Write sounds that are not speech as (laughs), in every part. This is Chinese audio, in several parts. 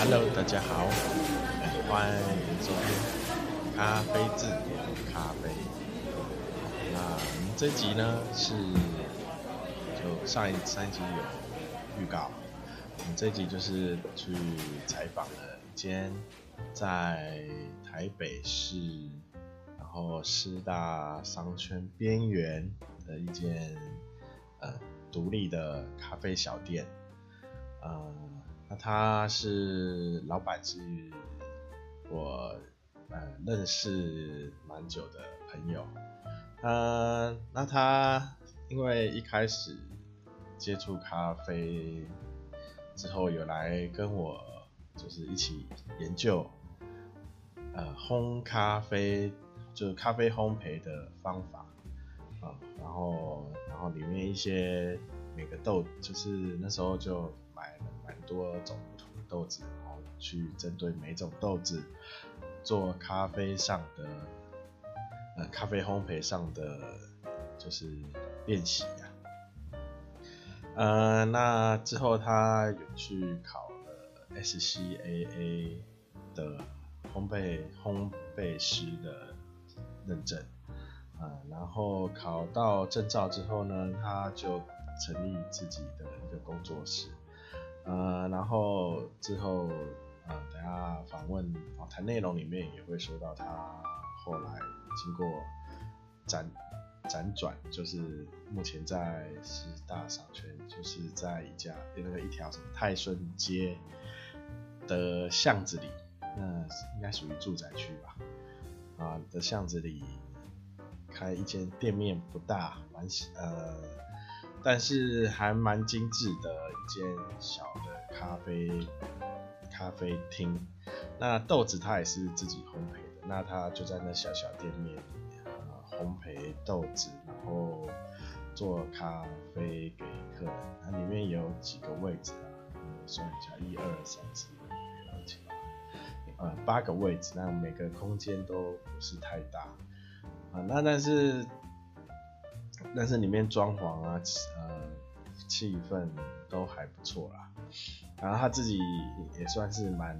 Hello，大家好，欢迎收听咖啡志咖啡。那我们这集呢是就上一上一集有预告，我们这集就是去采访了一间在台北市，然后师大商圈边缘的一间呃独立的咖啡小店，呃。那他是老板，是我呃认识蛮久的朋友。呃，那他因为一开始接触咖啡之后，有来跟我就是一起研究呃烘咖啡，就是咖啡烘焙的方法啊，然后然后里面一些每个豆，就是那时候就。多种不同的豆子，然后去针对每种豆子做咖啡上的，呃，咖啡烘焙上的就是练习呀。呃，那之后他有去考了 SCAA 的烘焙烘焙师的认证，呃，然后考到证照之后呢，他就成立自己的一个工作室。呃，然后之后，呃，等下访问访谈内容里面也会说到他后来经过辗辗转，就是目前在师大商圈，就是在一家那个一条什么泰顺街的巷子里，那应该属于住宅区吧，啊的巷子里开一间店面不大，蛮呃。但是还蛮精致的一间小的咖啡咖啡厅，那豆子他也是自己烘焙的，那他就在那小小店面里面啊烘焙豆子，然后做咖啡给客人。它里面有几个位置啊？我算一下，一二三四五六七八，呃八个位置，那每个空间都不是太大啊。那但是。但是里面装潢啊，呃，气氛都还不错啦。然后他自己也算是蛮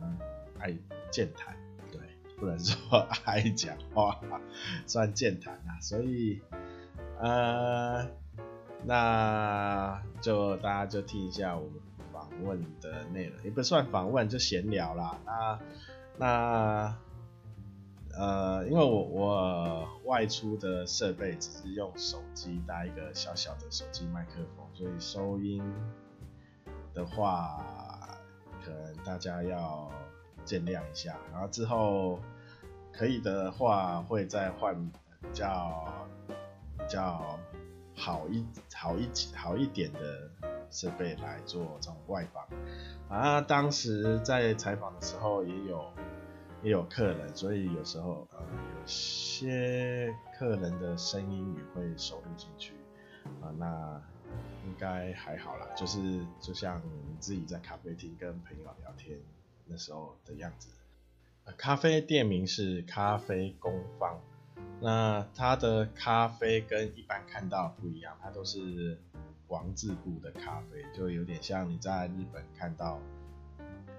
爱健谈，对，不能说 (laughs) 爱讲话，算健谈啦。所以，呃，那就大家就听一下我们访问的内容，也不算访问，就闲聊啦。那，那。呃，因为我我外出的设备只是用手机搭一个小小的手机麦克风，所以收音的话，可能大家要见谅一下。然后之后可以的话，会再换比较比较好一好一好一点的设备来做这种外访。啊，当时在采访的时候也有。也有客人，所以有时候呃有些客人的声音也会收录进去啊、那应该还好啦，就是就像你自己在咖啡厅跟朋友聊天那时候的样子。咖啡店名是咖啡工坊，那它的咖啡跟一般看到不一样，它都是王字部的咖啡，就有点像你在日本看到。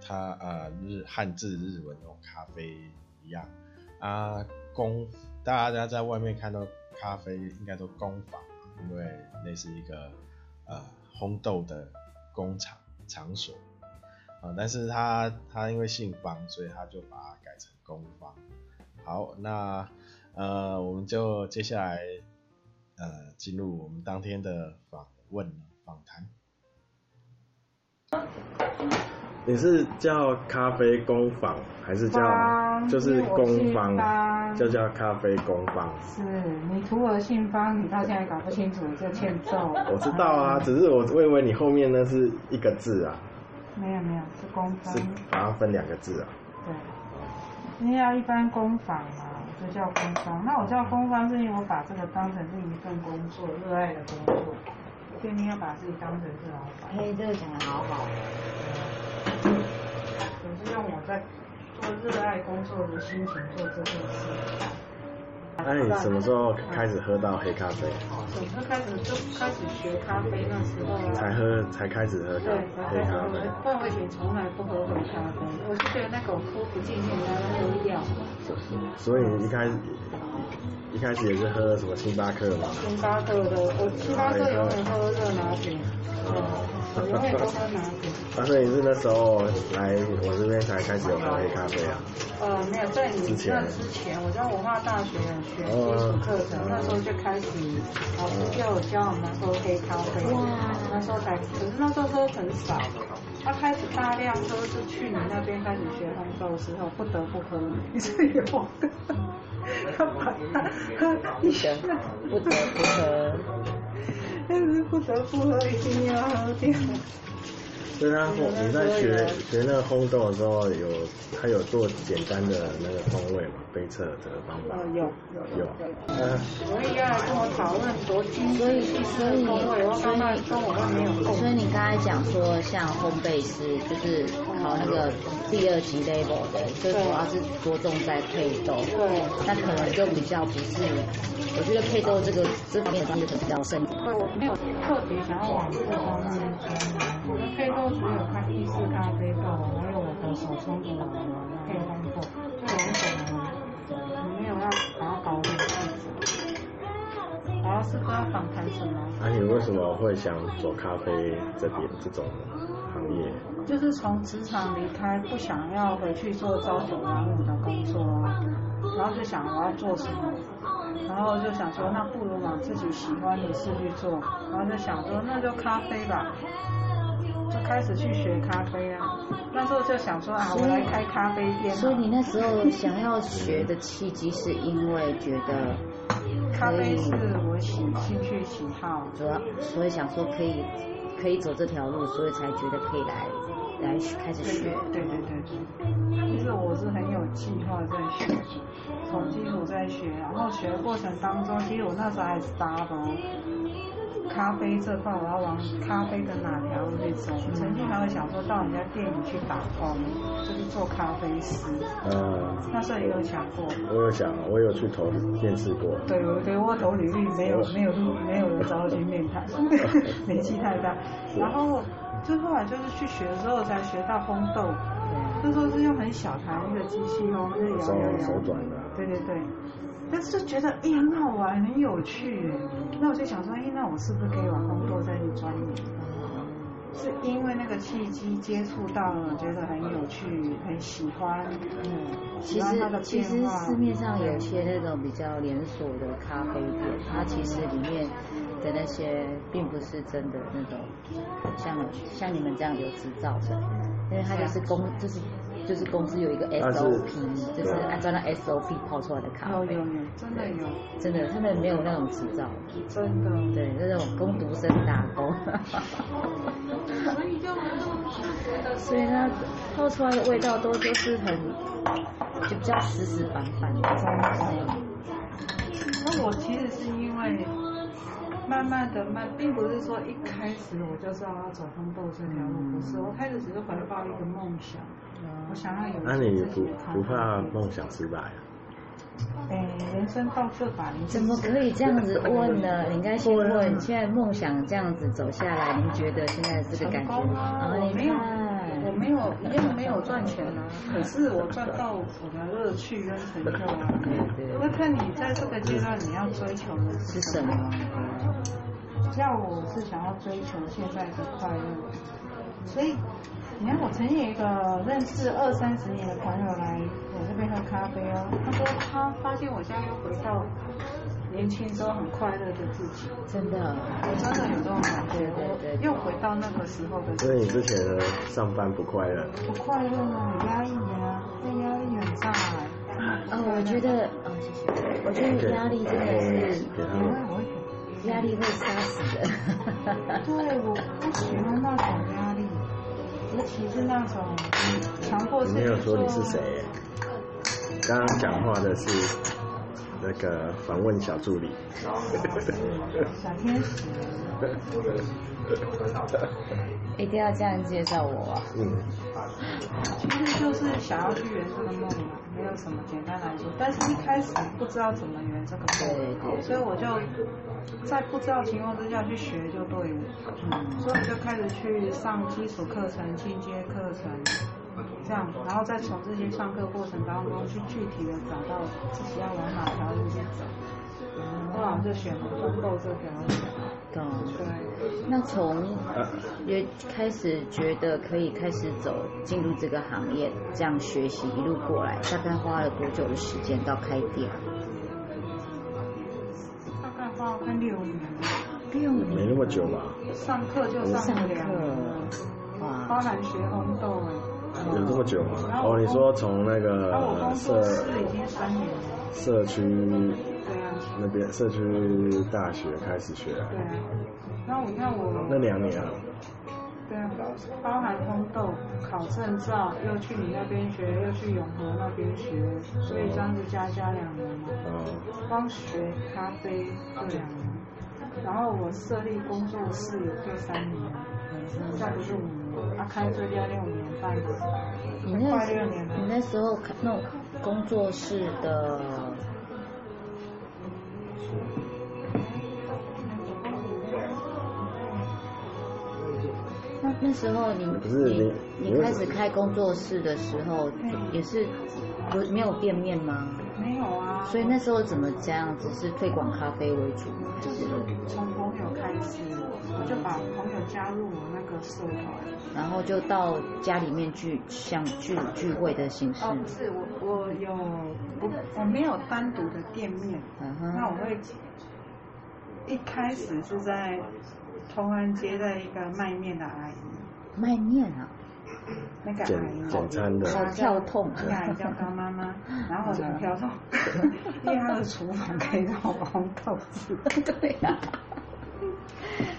它呃日汉字日文那种咖啡一样啊，工大家在外面看到咖啡应该都工坊，因为那是一个呃烘豆的工厂场所啊，但是他他因为姓方，所以他就把它改成工坊。好，那呃我们就接下来呃进入我们当天的访问访谈。你是叫咖啡工坊，还是叫就是工坊，就叫咖啡工坊？是你徒儿姓方，你到现在搞不清楚，就欠揍。我知道啊，只是我以为你后面那是一个字啊。没有没有，是工坊。是把它分两个字啊。对，因为要一般工坊嘛，就叫工坊。那我叫工坊，是因为我把这个当成是一份工作，热爱的工作。所以你要把自己当成是老板。嘿，这个讲的好好。总是用我在做热爱工作的心情做这件事。那你什么时候开始喝到黑咖啡？什么开始就开始学咖啡那时候啊。才喝才开始喝咖啡。对，咖啡。不然我以前从来不喝黑咖啡，我就觉得那个喝不进去，那个味道。所以一开始一开始也是喝什么星巴克嘛？星巴克的，我星巴克永远喝热拿铁。嗯我永远都喝拿你是那时候来我这边才开始有喝黑咖啡啊？呃，没有，在你那之前，我在文化大学学基础课程，那时候就开始老师就有教我们喝黑咖啡。哇。那时候才，可是那时候喝很少。他开始大量喝是去你那边开始学烘豆的时候，(laughs) 不得不喝，你是有的。他把他喝一下，不得不喝。但是不得不喝，一定要喝掉。所以他你在学学那个烘豆的时候，有他有做简单的那个风味嘛？杯测的方法？有有有。嗯。所以要来跟我讨论多精所以所以风味，我刚刚跟我们没有。所以你刚才讲说，像烘焙师就是考那个第二级 level 的，就主要是着重在配豆。对。那可能就比较不是。我觉得配豆这个这方面的东西就比较深。对，我没有特别想要往这方面钻。我的配豆只有咖意式咖啡豆，还有我的手冲的配烘豆，就两种没有要把它搞要是不要访谈什么？那、啊、你为什么会想做咖啡这边这种行业？就是从职场离开，不想要回去做朝九晚五的工作，然后就想我要做什么。然后就想说，那不如往自己喜欢的事去做。然后就想说，那就咖啡吧，就开始去学咖啡啊。那时候就想说啊，我来开咖啡店。所以你那时候想要学的契机，是因为觉得咖啡是我兴趣喜好，主要所以想说可以可以走这条路，所以才觉得可以来来开始学。对对对对。其实我是很有计划在学。从基础在学，然后学的过程当中，其实我那时候还是 double 咖啡这块，我要往咖啡的哪条路去走？我曾经还会想说到人家店里去打工，就是做咖啡师。嗯。那时候也有想过。我有想，我有去投面试过。对，我对我投履历没有没有录，没有人找我去面谈，(laughs) 年纪太大。(laughs) 然后就后来就是去学的时候才学到烘豆。那时候是用很小台那个机器哦，那摇摇摇。手转的。对对对，但是就觉得哎呀很好玩，很有趣。那我就想说，哎，那我是不是可以往工作再去钻研？是因为那个契机接触到了，觉得很有趣，很喜欢。嗯，其实其实市面上有些那种比较连锁的咖啡店，它其实里面的那些并不是真的那种像像你们这样有执照的，因为它就是公就是。就是公司有一个 SOP，就是按照那 SOP 泡出来的咖啡。有有有，真的有。真的，他们没有那种执照。真的。对，那种工读生打工。所以就就所以它泡出来的味道都就是很，就比较死死板板的。那我其实是因为慢慢的慢，并不是说一开始我就知道要走烘豆这条路，不是，我开始只是怀抱一个梦想。我想要有。那你不不怕梦想失败啊？哎，人生到这把，怎么可以这样子问呢？你应该先问，现在梦想这样子走下来，您觉得现在这个感觉？啊，我没有，我没有，一样没有赚钱啊。可是我赚到我的乐趣跟成就啊。(laughs) 对对。那看你在这个阶段你要追求的是什么？要我是想要追求现在的快乐，所以。你看，我曾经有一个认识二三十年的朋友来我这边喝咖啡哦，他说他发现我现在又回到年轻时候很快乐的自己，真的，我真的有这种感觉，我又回到那个时候的自己。所以你之前的上班不快乐？不快乐啊，很压抑啊，那压力很大哎。哦，我觉得，哦，谢谢。我觉得压力真的是，压力会杀死人。对，我不喜欢那种尤其是那种强迫性。没有说你是谁？刚刚讲话的是那个访问小助理。小天使。一定要这样介绍我啊！嗯。其实就是想要去圆这个梦嘛，没有什么简单来说。但是一开始不知道怎么圆这个梦，所以我就在不知道情况之下去学就对了。嗯。所以我就开始去上基础课程、进阶课程，这样，然后再从这些上课过程当中去具体的找到自己要往哪条路去走。后来就选了烘豆这条路。懂，对。那从也开始觉得可以开始走进入这个行业，这样学习一路过来，大概花了多久的时间到开店？那么久吧？上课就上了两年，哇，包含学红豆哎。有这么久吗？哦，你说从那个社已经三年了。社区。那边社区大学开始学。对啊，然后我看我那两年啊。对啊，包含烘豆考证照，又去你那边学，又去永和那边学，所以这样子加加两年嘛。哦。光学咖啡就两年，然后我设立工作室也就三年，再不是五年，啊开这家六年半，快六年了。你那时候那工作室的。那时候你你你开始开工作室的时候，也是有没有店面吗？没有啊。所以那时候怎么这样子？是推广咖啡为主吗？就是从朋友开始，我就把朋友加入我那个社团，然后就到家里面去像聚聚会的形式。哦，不是，我我有我我没有单独的店面，嗯哼，那我会一开始是在同安街的一个卖面的阿姨。卖面啊，那个阿姨简餐的，好跳痛。那个阿姨叫高妈妈，然后很跳痛，(laughs) 因为她的厨房可以让我烘豆子。(laughs) 对呀，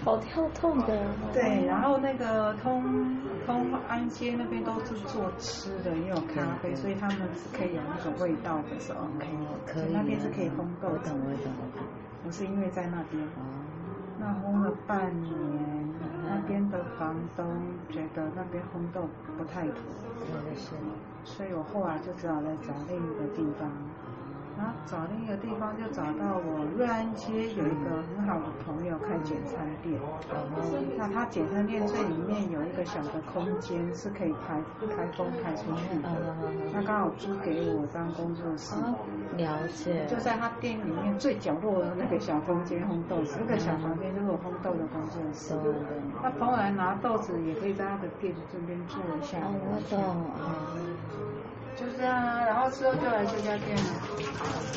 好跳痛的。对，然后那个通通安街那边都是做吃的，也有咖啡，所以他们是可以有那种味道的是 OK。可以，那边是可以烘豆的。我懂，我懂。我是因为在那边，那烘了半年。那边的房东觉得那边烘豆不太妥，所以我后来就只好来找另一个地方。然后找另一个地方就找到我瑞安街有一个很好的朋友开简餐店，那他简餐店最里面有一个小的空间是可以开开风开出去的，那刚好租给我当工作室。了解。就在他店里面最角落的那个小房间烘豆子，那个小房间就是我烘豆的工作室。那朋友来拿豆子也可以在他的店这边坐一下。哦，我懂啊。就这样啊，然后之后就来这家店了。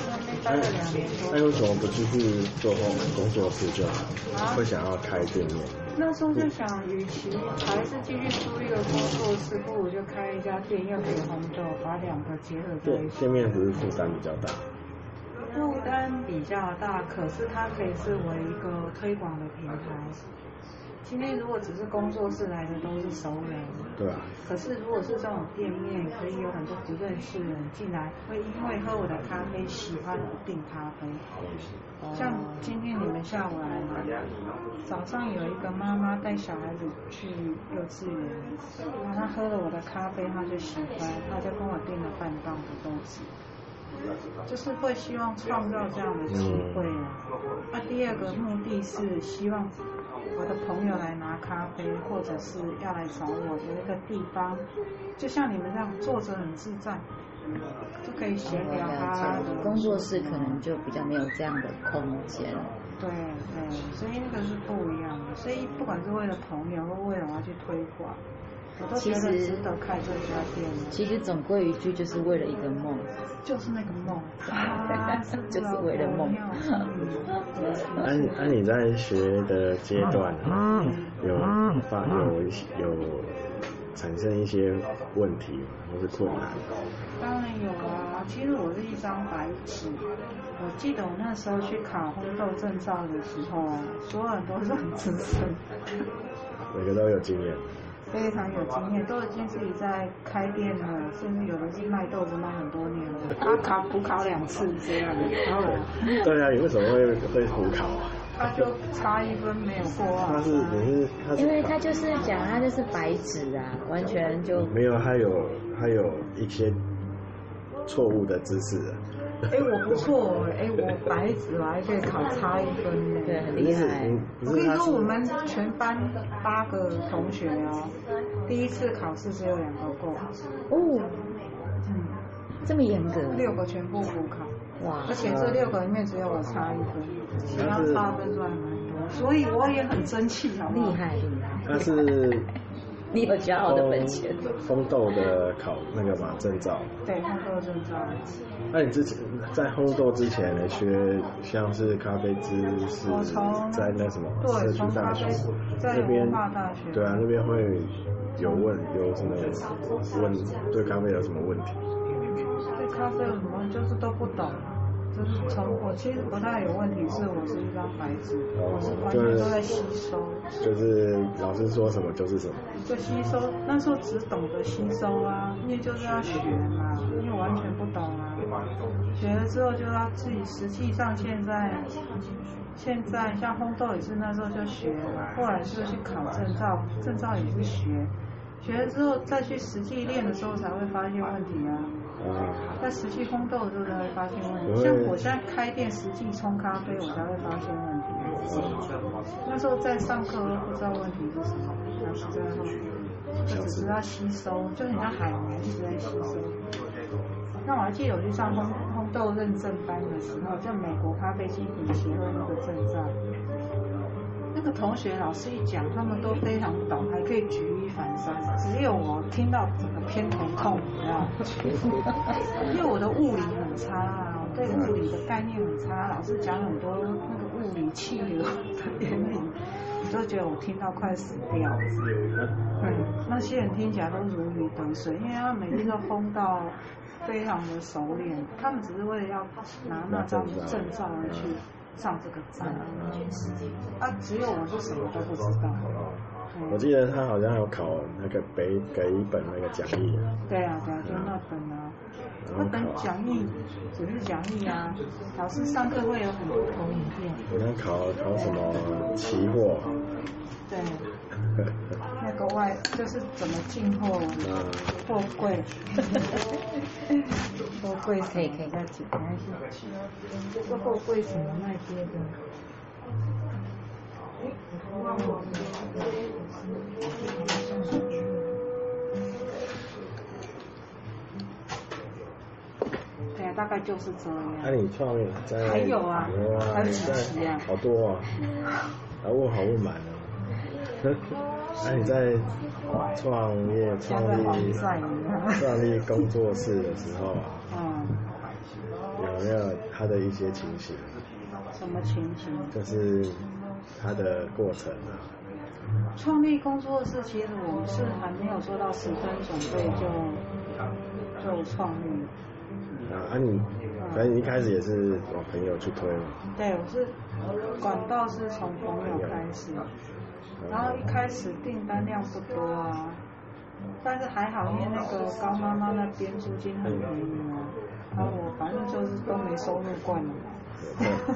那边待了两年多。那为什么不继续做工作室就好？啊？会想要开店面？那时候就想，与其还是继续租一个工作室，不如就开一家店，又可以烘豆，把两个结合在一起。店面只是负担比较大。负担比较大，可是它可以是为一个推广的平台。今天如果只是工作室来的都是熟人，对啊。可是如果是这种店面，可以有很多不认识的人进来，会因为喝我的咖啡喜欢我订咖啡。像今天你们下午来嘛，早上有一个妈妈带小孩子去幼稚园，然后她喝了我的咖啡，她就喜欢，她就跟我订了半磅的豆子。就是会希望创造这样的机会啊。那第二个目的是希望。我的朋友来拿咖啡，或者是要来找我，的一个地方，就像你们这样坐着很自在，就可以闲聊啊。工作室可能就比较没有这样的空间。对对，所以那个是不一样的。所以不管是为了朋友，或为了我要去推广。我都觉得值得开这家店。其实总归一句，就是为了一个梦。就是那个梦。(laughs) 啊、就是为了梦。那那你在学的阶段，有发有有产生一些问题或是困难？当然有啊，其实我是一张白纸。我记得我那时候去考烘豆证照的时候啊，所有人都是很资深。每个都有经验。非常有经验，都已经自己在开店了，甚至有的是卖豆子卖很多年了。他考补考两次这样，然后对啊，你为什么会会补考啊？他就差一分没有过啊。他是你是他是，因为他就是讲他就是白纸啊，完全就没有，他有他有一些错误的知识。哎，我不错哎，我白纸我还可以考差一分呢，对，很厉害。我跟你说，我们全班八个同学哦，第一次考试只有两个过。哦，嗯，这么严格？六个全部补考。哇！而且这六个里面只有我差一分，其他差分都还蛮多，所以我也很争气，好厉害厉害。但是。你有骄傲的本钱。风豆的考那个嘛证照。对，烘豆证照。那你之前在烘豆之前呢，学像是咖啡知识，在那什么社区大学那边，对啊，那边会有问有什么问对咖啡有什么问题？对咖啡有什么就是都不懂。就是从我其实不太有问题，是我是一张白纸，我是完全都在吸收。就是老师说什么就是什么。就吸收，那时候只懂得吸收啊，因为就是要学嘛，因为完全不懂啊。学了之后就要自己，实际上现在现在像烘豆也是那时候就学，后来就去考证照，证照也是学，学了之后再去实际练的时候才会发现问题啊。在实际烘豆的时候才会发现问题，像我现在开店实际冲咖啡，我才会发现问题。那时候在上课都不知道问题是什么，然后在后面就只知道吸收，就很像海绵一直在吸收。那我还记得我去上烘烘豆认证班的时候，在美国咖啡机品协会那个证照。那个同学老师一讲，他们都非常懂，还可以举一反三。只有我听到整个偏头痛，你知道吗？因为我的物理很差啊，我对物理的概念很差。老师讲很多那个物理气流的原理，我都觉得我听到快死掉了。嗯，那些人听起来都如鱼得水，因为他每天都烘到非常的熟练，他们只是为了要拿那张证照而去。上这个站，啊，只有我是什么都不知道。我记得他好像有考那个北给一本那个讲义。对啊，对啊，就那本啊。那本讲义只是讲义啊，老师上课会有很多投影片。我在考考什么期货？对。(laughs) 那个外就是怎么进货，货柜，货 (laughs) 柜可以可以再讲一下。这个货柜怎么卖接的？对啊，大概就是这样。那你创业在？还有啊，还有几期啊？好多啊，还问好问满了。那你在创业、创立、创立工作室的时候啊，有没有他的一些情形？什么情形？就是他的过程啊。创立工作室，其实我们是还没有做到十分准备就就创立。啊，啊你，反正你一开始也是往朋友去推嘛。对，我是管道是从朋友开始。然后一开始订单量不多啊，但是还好，因为那个高妈妈那边租金很便宜啊，然后我反正就是都没收入惯了。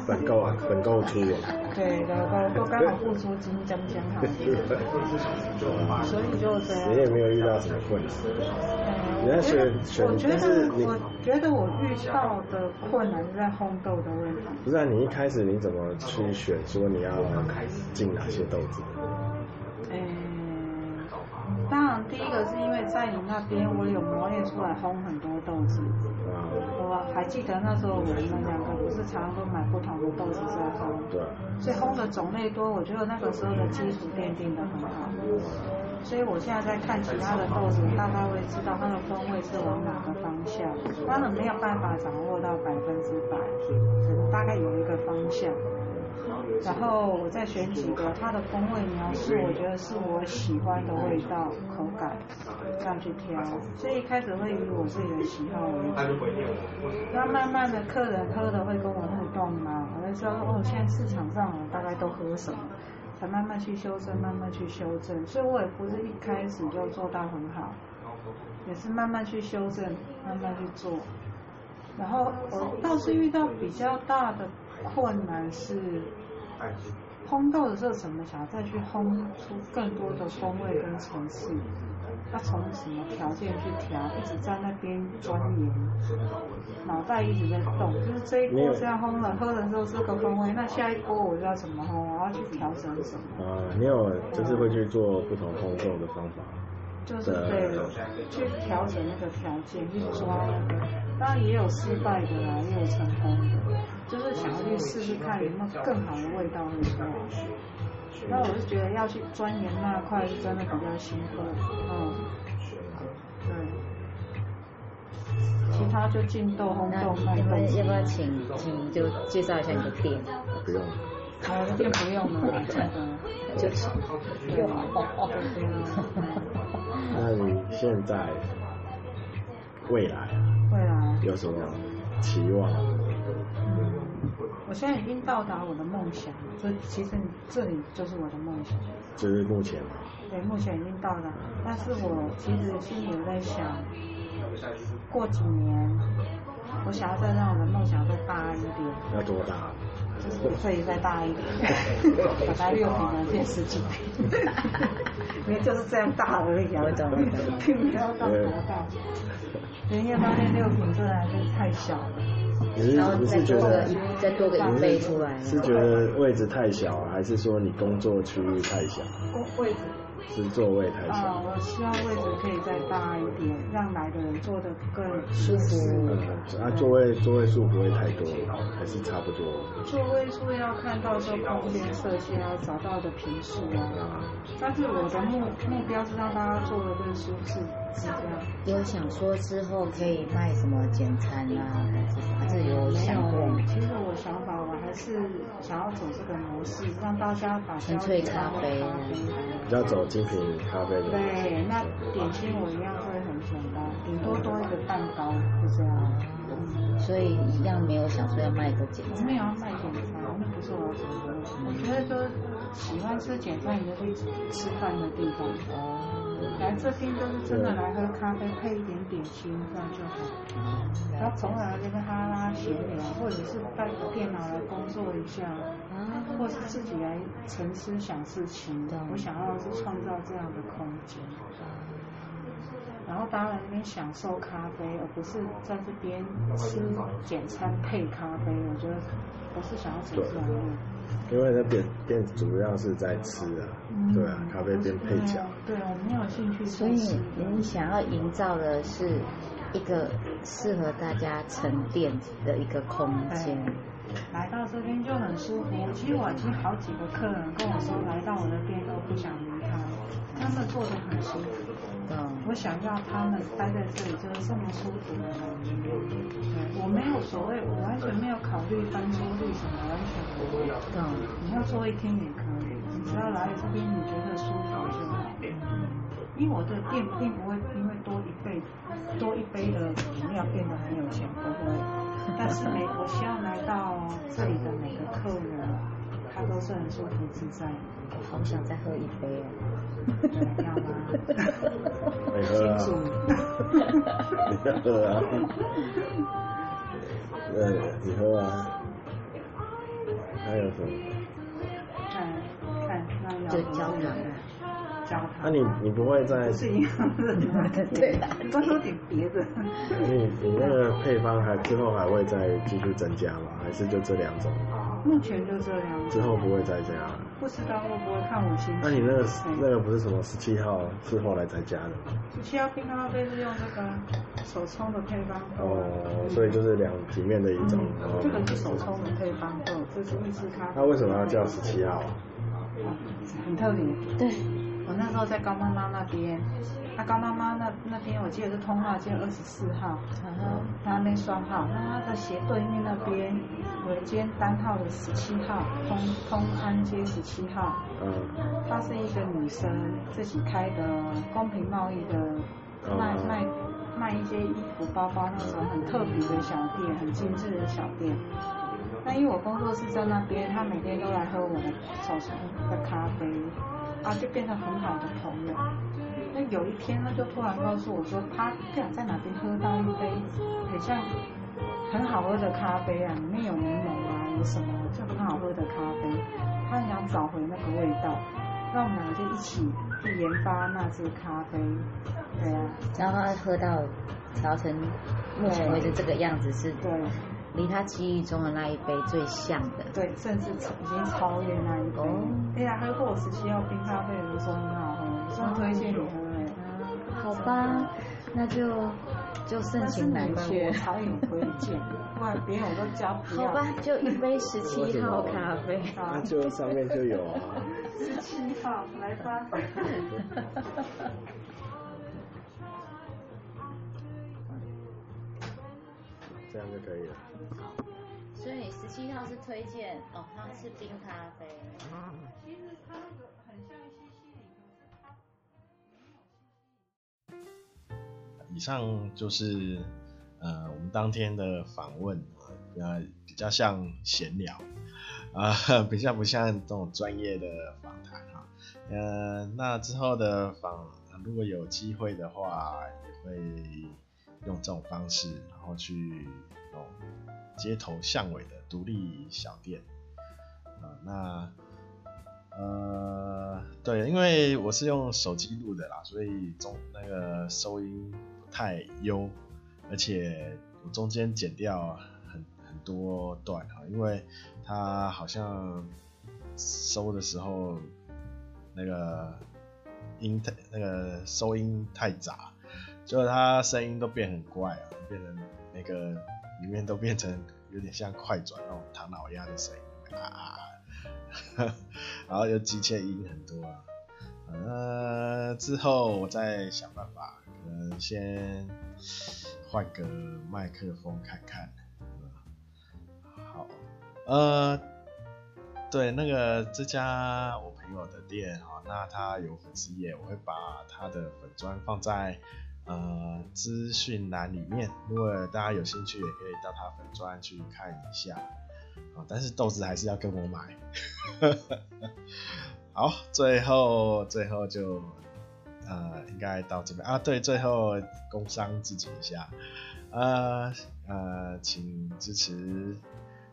本够啊，本够出了。(laughs) 对然后都刚好付出金，将将好。所以就这样。你也没有遇到什么困难。我觉得我觉得我遇到的困难是在烘豆的问题。不是啊，你一开始你怎么去选说你要进哪些豆子？当然，第一个是因为在你那边，我有磨练出来烘很多豆子。我还记得那时候我们两个不是常常都买不同的豆子在烘。所以烘的种类多，我觉得那个时候的基础奠定的很好。所以我现在在看其他的豆子，大概会知道它的风味是往哪个方向。当然没有办法掌握到百分之百，只能大概有一个方向。然后我再选几个它的风味描述，我觉得是我喜欢的味道、口感，这样去挑。所以一开始会以我自己的喜好为主。那慢慢的客人喝的会跟我互动嘛，我会说哦，现在市场上大概都喝什么？才慢慢去修正，慢慢去修正。所以我也不是一开始就做到很好，也是慢慢去修正，慢慢去做。然后我倒是遇到比较大的困难是，烘豆的时候怎么想再去烘出更多的风味跟层次？要从什么条件去调？一直在那边钻研，脑袋一直在动。就是这一锅这样烘了，喝的时候这个风味，那下一锅我就要怎么烘？我要去调整什么？啊，你有就是会去做不同烘豆的方法？就是对，去调整那个条件，去抓。当然也有失败的啦，也有成功的，就是想要去试试看有没有更好的味道会出来。那我是觉得要去钻研那块是真的比较辛苦，嗯，对。其他就进豆烘豆卖豆。那要不要请请就介绍一下你的店？不用。我的店不用了，真的。就是。不用。那你现在未来？未来。有什么期望？我现在已经到达我的梦想，这其实这里就是我的梦想。这是目前。对，目前已经到达，但是我其实心里有在想，过几年，我想要再让我的梦想再大一点。要多大？就是可以再大一点，(laughs) 把它六平的变十几坪，因为就是这样大而已啊，(laughs) 并没有到多大。人家发现六平真的还是太小了。你是你是觉得再多个一倍出来？是觉得位置太小，还是说你工作区域太小？位置。是座位太小。啊，我希望位置可以再大一点，让来的人坐得更舒服。嗯，啊，座位座位数不会太多，还是差不多。座位数要看到时候空间设计要找到的平数啊。但是我的目目标是让大家坐得更舒适，是这样。有想说之后可以卖什么简餐啊，还是还是有想过？其实我想法我还是想要走这个模式，让大家把纯粹咖啡，比较走精品咖啡的。对，那点心我一样会很简单，顶多多一个蛋糕，就这样。所以一样没有想说要卖个简餐。没有要卖简餐，那不是我想的。我觉得说喜欢吃简餐，你就去吃饭的地方。哦来这边就是真的来喝咖啡，配一点点心，这样就好。然后从来这边哈拉闲聊，或者是带电脑来工作一下，或者是自己来沉思想事情。我想要的是创造这样的空间。然后大家来这边享受咖啡，而不是在这边吃简餐配咖啡。我觉得不是想要走这样。因为那边店主要是在吃啊，嗯、对啊，咖啡店配角。对，我没有兴趣。所以你想要营造的是一个适合大家沉淀的一个空间。来到这边就很舒服。其实我已经好几个客人跟我说，来到我的店都不想离开，他们坐得很舒服。嗯，我想要他们待在这里就是这么舒服的感觉。对，我没有所谓，我完全没有考虑翻桌率什么，完全不会。嗯，你要坐一天也可以，你只要来这边你觉得舒服就好。嗯，因为我的店并不会因为多一杯多一杯的饮料变得很有钱，不会。但是每我希望来到他都是很舒服自在。我好想再喝一杯哦。要吗？你喝啊！你喝啊！对，你喝啊！还有什么？看，看，那要就焦糖，焦糖。那你你不会再？是一样的，对的。多说点别的。你你那个配方还之后还会再继续增加吗？还是就这两种？目前就这两种。之后不会再加？不知道会不会看我心情。那你那个那个不是什么十七号是后来才加的吗？十七号冰咖啡是用这个手冲的配方。哦，所以就是两平面的一种。这个是手冲的配方豆，这是意式咖啡。那为什么要叫十七号？很特别。对。我那时候在高妈妈那边。那高妈妈那那边，我记得是通化街二十四号，然后她那双号，那她的斜对面那边有一间单号的十七号，通通安街十七号。嗯。她是一个女生自己开的公平贸易的卖卖卖一些衣服包包那种很特别的小店，很精致的小店。那因为我工作室在那边，她每天都来喝我的手冲的咖啡，啊，就变成很好的朋友。那有一天，他就突然告诉我说，他不想在哪边喝到一杯很像很好喝的咖啡啊，里面有柠檬啊，有什么就很好喝的咖啡，他很想找回那个味道。那我们两个就一起去研发那支咖啡，对啊，然后他喝到调成目前为止这个样子是，对，离他记忆中的那一杯最像的，对，甚至已经超越那一杯。哎呀，喝过十七号冰咖啡的时候很好喝，说推荐你喝。好吧，那就就盛情难却。才有推荐，不然别人我都加不了。好吧，就一杯十七号咖啡。(laughs) 那就上面就有啊。十七号，来吧。(laughs) 这样就可以了。好所以十七号是推荐哦，它是冰咖啡。其实它那个很像西西里。以上就是呃我们当天的访问啊，比较像闲聊啊，(laughs) 比较不像这种专业的访谈哈。呃，那之后的访，如果有机会的话，也会用这种方式，然后去那种街头巷尾的独立小店啊，那。呃，对，因为我是用手机录的啦，所以中那个收音不太优，而且我中间剪掉很很多段哈，因为它好像收的时候那个音太那个收音太杂，就它声音都变很怪啊，变成那个里面都变成有点像快转那种唐老鸭的声音啊。(laughs) 然后又机械音很多啊，呃，之后我再想办法，可能先换个麦克风看看。好，呃，对，那个这家我朋友的店哈，那他有粉丝页，我会把他的粉砖放在呃资讯栏里面，如果大家有兴趣，也可以到他粉专去看一下。啊但是豆子还是要跟我买。(laughs) 好，最后最后就呃应该到这边啊，对，最后工商自己一下，呃呃，请支持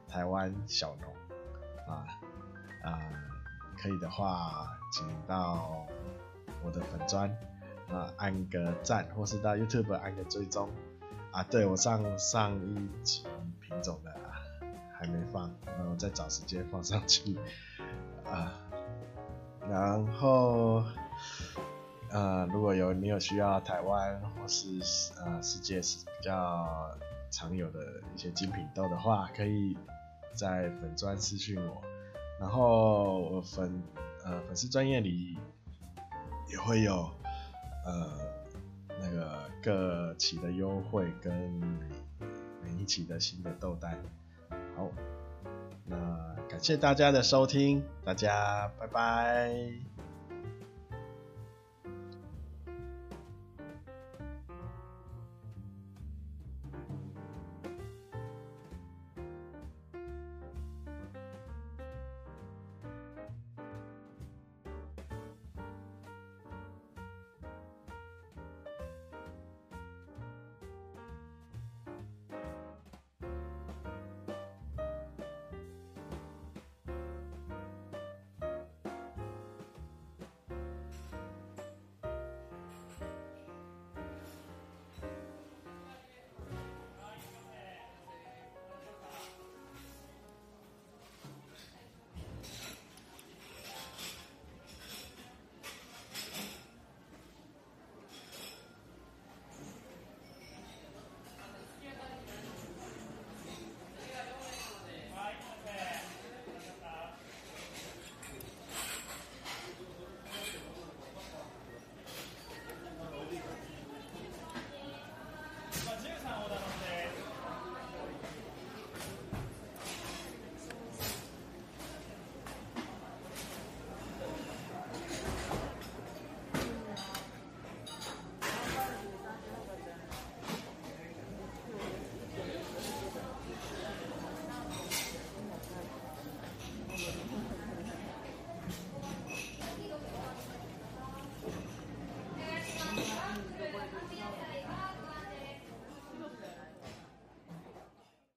台湾小农啊啊，可以的话，请到我的粉砖啊按个赞，或是到 YouTube 按个追踪啊，对，我上上一集品种的。还没放，然后再找时间放上去啊。然后呃，如果有你有需要台湾或是呃世界是比较常有的一些精品豆的话，可以在粉专私讯我。然后我粉呃粉丝专业里也会有呃那个各期的优惠跟每一期的新的豆单。好，那感谢大家的收听，大家拜拜。